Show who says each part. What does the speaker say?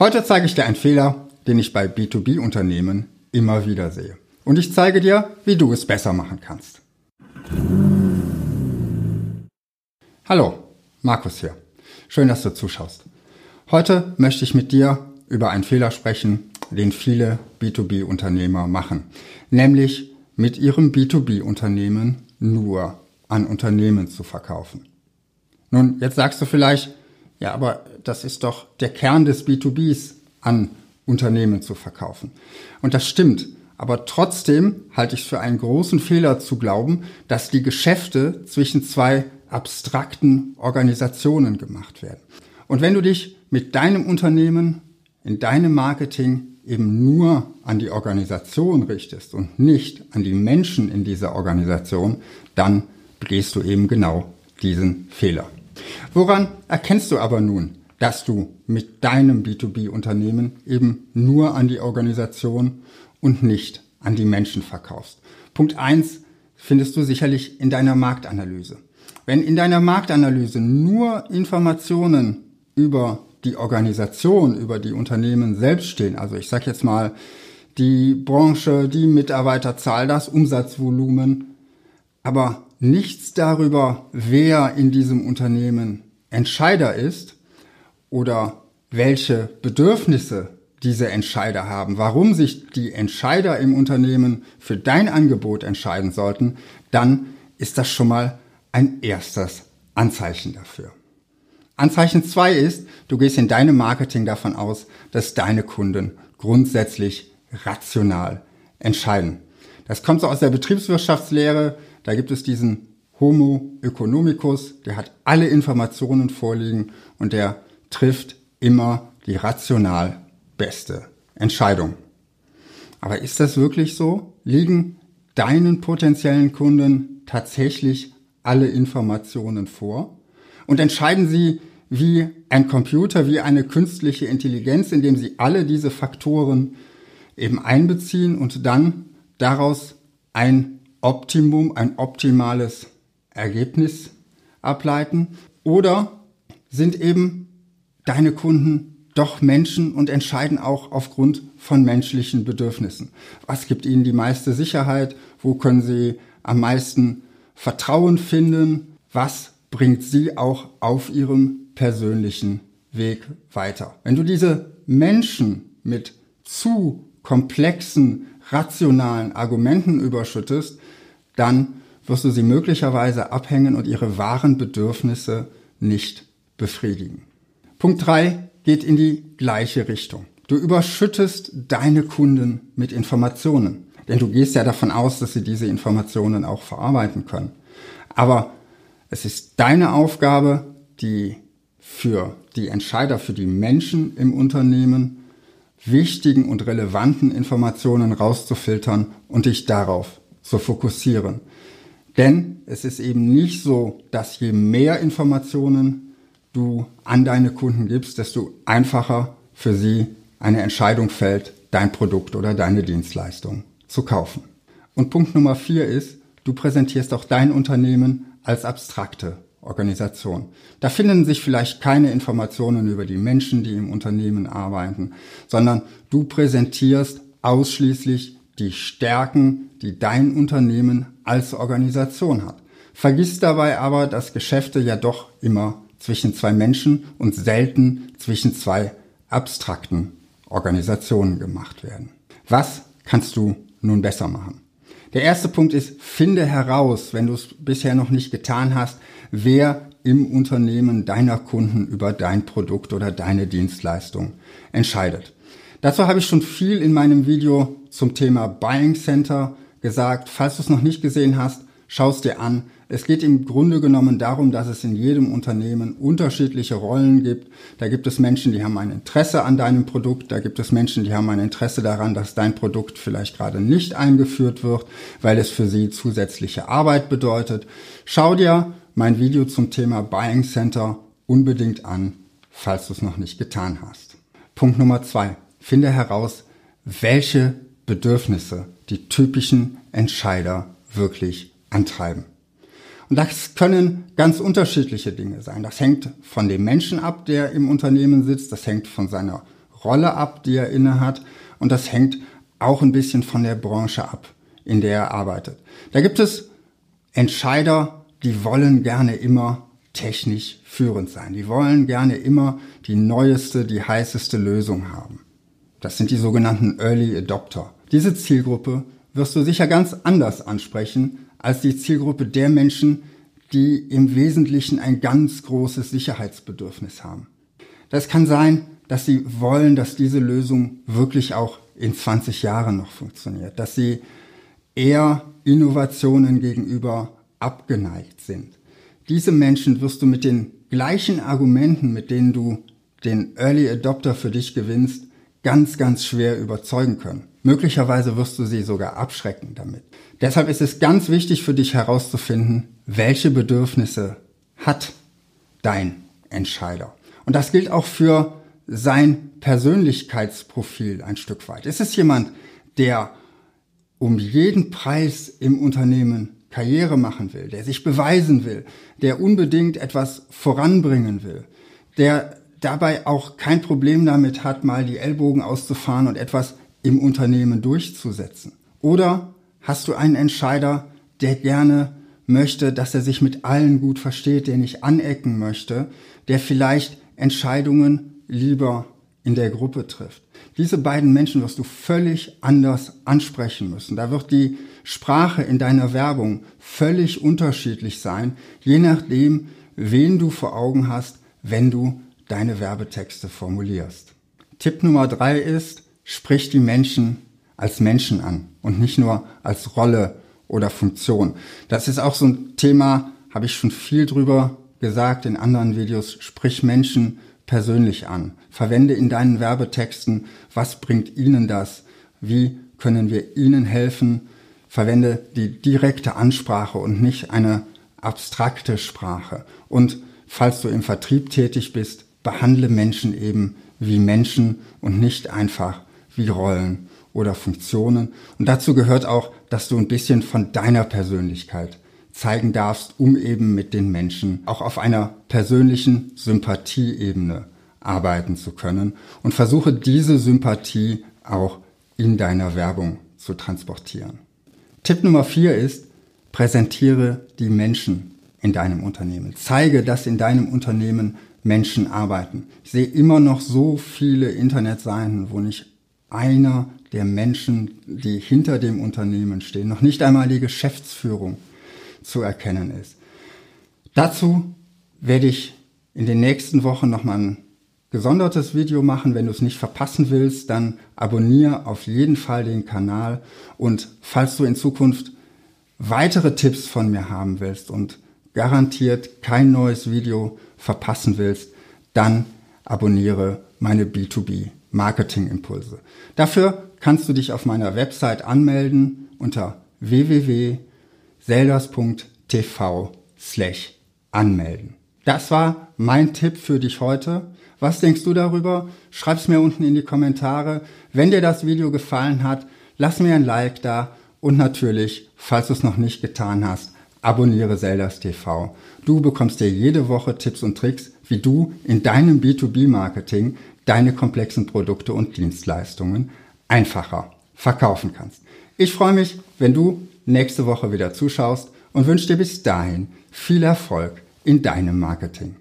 Speaker 1: Heute zeige ich dir einen Fehler, den ich bei B2B-Unternehmen immer wieder sehe. Und ich zeige dir, wie du es besser machen kannst. Hallo, Markus hier. Schön, dass du zuschaust. Heute möchte ich mit dir über einen Fehler sprechen, den viele B2B-Unternehmer machen, nämlich mit ihrem B2B-Unternehmen nur an Unternehmen zu verkaufen. Nun, jetzt sagst du vielleicht, ja, aber das ist doch der Kern des B2Bs, an Unternehmen zu verkaufen. Und das stimmt. Aber trotzdem halte ich es für einen großen Fehler zu glauben, dass die Geschäfte zwischen zwei abstrakten Organisationen gemacht werden. Und wenn du dich mit deinem Unternehmen, in deinem Marketing eben nur an die Organisation richtest und nicht an die Menschen in dieser Organisation, dann begehst du eben genau diesen Fehler. Woran erkennst du aber nun, dass du mit deinem B2B-Unternehmen eben nur an die Organisation und nicht an die Menschen verkaufst? Punkt eins findest du sicherlich in deiner Marktanalyse. Wenn in deiner Marktanalyse nur Informationen über die Organisation, über die Unternehmen selbst stehen, also ich sage jetzt mal die Branche, die Mitarbeiterzahl, das Umsatzvolumen, aber nichts darüber, wer in diesem Unternehmen Entscheider ist oder welche Bedürfnisse diese Entscheider haben, warum sich die Entscheider im Unternehmen für dein Angebot entscheiden sollten, dann ist das schon mal ein erstes Anzeichen dafür. Anzeichen zwei ist, du gehst in deinem Marketing davon aus, dass deine Kunden grundsätzlich rational entscheiden. Das kommt so aus der Betriebswirtschaftslehre, da gibt es diesen Homo economicus, der hat alle Informationen vorliegen und der trifft immer die rational beste Entscheidung. Aber ist das wirklich so? Liegen deinen potenziellen Kunden tatsächlich alle Informationen vor? Und entscheiden sie wie ein Computer, wie eine künstliche Intelligenz, indem sie alle diese Faktoren eben einbeziehen und dann daraus ein Optimum, ein optimales Ergebnis ableiten? Oder sind eben deine Kunden doch Menschen und entscheiden auch aufgrund von menschlichen Bedürfnissen? Was gibt ihnen die meiste Sicherheit? Wo können sie am meisten Vertrauen finden? Was bringt sie auch auf ihrem persönlichen Weg weiter? Wenn du diese Menschen mit zu komplexen, rationalen Argumenten überschüttest, dann wirst du sie möglicherweise abhängen und ihre wahren Bedürfnisse nicht befriedigen. Punkt drei geht in die gleiche Richtung. Du überschüttest deine Kunden mit Informationen, denn du gehst ja davon aus, dass sie diese Informationen auch verarbeiten können. Aber es ist deine Aufgabe, die für die Entscheider, für die Menschen im Unternehmen wichtigen und relevanten Informationen rauszufiltern und dich darauf zu fokussieren. Denn es ist eben nicht so, dass je mehr Informationen du an deine Kunden gibst, desto einfacher für sie eine Entscheidung fällt, dein Produkt oder deine Dienstleistung zu kaufen. Und Punkt Nummer vier ist, du präsentierst auch dein Unternehmen als abstrakte Organisation. Da finden sich vielleicht keine Informationen über die Menschen, die im Unternehmen arbeiten, sondern du präsentierst ausschließlich die Stärken, die dein Unternehmen als Organisation hat. Vergiss dabei aber, dass Geschäfte ja doch immer zwischen zwei Menschen und selten zwischen zwei abstrakten Organisationen gemacht werden. Was kannst du nun besser machen? Der erste Punkt ist, finde heraus, wenn du es bisher noch nicht getan hast, wer im Unternehmen deiner Kunden über dein Produkt oder deine Dienstleistung entscheidet. Dazu habe ich schon viel in meinem Video zum Thema Buying Center gesagt. Falls du es noch nicht gesehen hast, schau es dir an. Es geht im Grunde genommen darum, dass es in jedem Unternehmen unterschiedliche Rollen gibt. Da gibt es Menschen, die haben ein Interesse an deinem Produkt. Da gibt es Menschen, die haben ein Interesse daran, dass dein Produkt vielleicht gerade nicht eingeführt wird, weil es für sie zusätzliche Arbeit bedeutet. Schau dir mein Video zum Thema Buying Center unbedingt an, falls du es noch nicht getan hast. Punkt Nummer zwei. Finde heraus, welche Bedürfnisse die typischen Entscheider wirklich antreiben. Und das können ganz unterschiedliche Dinge sein. Das hängt von dem Menschen ab, der im Unternehmen sitzt. Das hängt von seiner Rolle ab, die er innehat. Und das hängt auch ein bisschen von der Branche ab, in der er arbeitet. Da gibt es Entscheider, die wollen gerne immer technisch führend sein. Die wollen gerne immer die neueste, die heißeste Lösung haben. Das sind die sogenannten Early Adopter. Diese Zielgruppe wirst du sicher ganz anders ansprechen als die Zielgruppe der Menschen, die im Wesentlichen ein ganz großes Sicherheitsbedürfnis haben. Das kann sein, dass sie wollen, dass diese Lösung wirklich auch in 20 Jahren noch funktioniert, dass sie eher Innovationen gegenüber abgeneigt sind. Diese Menschen wirst du mit den gleichen Argumenten, mit denen du den Early Adopter für dich gewinnst, ganz, ganz schwer überzeugen können. Möglicherweise wirst du sie sogar abschrecken damit. Deshalb ist es ganz wichtig für dich herauszufinden, welche Bedürfnisse hat dein Entscheider. Und das gilt auch für sein Persönlichkeitsprofil ein Stück weit. Ist es jemand, der um jeden Preis im Unternehmen Karriere machen will, der sich beweisen will, der unbedingt etwas voranbringen will, der dabei auch kein Problem damit hat, mal die Ellbogen auszufahren und etwas im Unternehmen durchzusetzen? Oder hast du einen Entscheider, der gerne möchte, dass er sich mit allen gut versteht, der nicht anecken möchte, der vielleicht Entscheidungen lieber in der Gruppe trifft. Diese beiden Menschen wirst du völlig anders ansprechen müssen. Da wird die Sprache in deiner Werbung völlig unterschiedlich sein, je nachdem, wen du vor Augen hast, wenn du deine Werbetexte formulierst. Tipp Nummer drei ist, sprich die Menschen als Menschen an und nicht nur als Rolle oder Funktion. Das ist auch so ein Thema, habe ich schon viel drüber gesagt in anderen Videos. Sprich Menschen persönlich an. Verwende in deinen Werbetexten, was bringt ihnen das? Wie können wir ihnen helfen? Verwende die direkte Ansprache und nicht eine abstrakte Sprache. Und falls du im Vertrieb tätig bist, behandle Menschen eben wie Menschen und nicht einfach wie Rollen oder Funktionen. Und dazu gehört auch, dass du ein bisschen von deiner Persönlichkeit zeigen darfst, um eben mit den Menschen auch auf einer persönlichen Sympathieebene arbeiten zu können und versuche diese Sympathie auch in deiner Werbung zu transportieren. Tipp Nummer vier ist, präsentiere die Menschen in deinem Unternehmen. Zeige, dass in deinem Unternehmen Menschen arbeiten. Ich sehe immer noch so viele Internetseiten, wo nicht einer der Menschen, die hinter dem Unternehmen stehen, noch nicht einmal die Geschäftsführung zu erkennen ist. Dazu werde ich in den nächsten Wochen nochmal ein gesondertes Video machen. Wenn du es nicht verpassen willst, dann abonniere auf jeden Fall den Kanal. Und falls du in Zukunft weitere Tipps von mir haben willst und garantiert kein neues Video verpassen willst, dann abonniere meine B2B Marketing Impulse. Dafür kannst du dich auf meiner Website anmelden unter www.selders.tv slash anmelden. Das war mein Tipp für dich heute. Was denkst du darüber? Schreib's mir unten in die Kommentare. Wenn dir das Video gefallen hat, lass mir ein Like da und natürlich, falls du es noch nicht getan hast, abonniere Zeldas TV. Du bekommst dir jede Woche Tipps und Tricks, wie du in deinem B2B-Marketing deine komplexen Produkte und Dienstleistungen einfacher verkaufen kannst. Ich freue mich, wenn du nächste Woche wieder zuschaust und wünsche dir bis dahin viel Erfolg in deinem Marketing.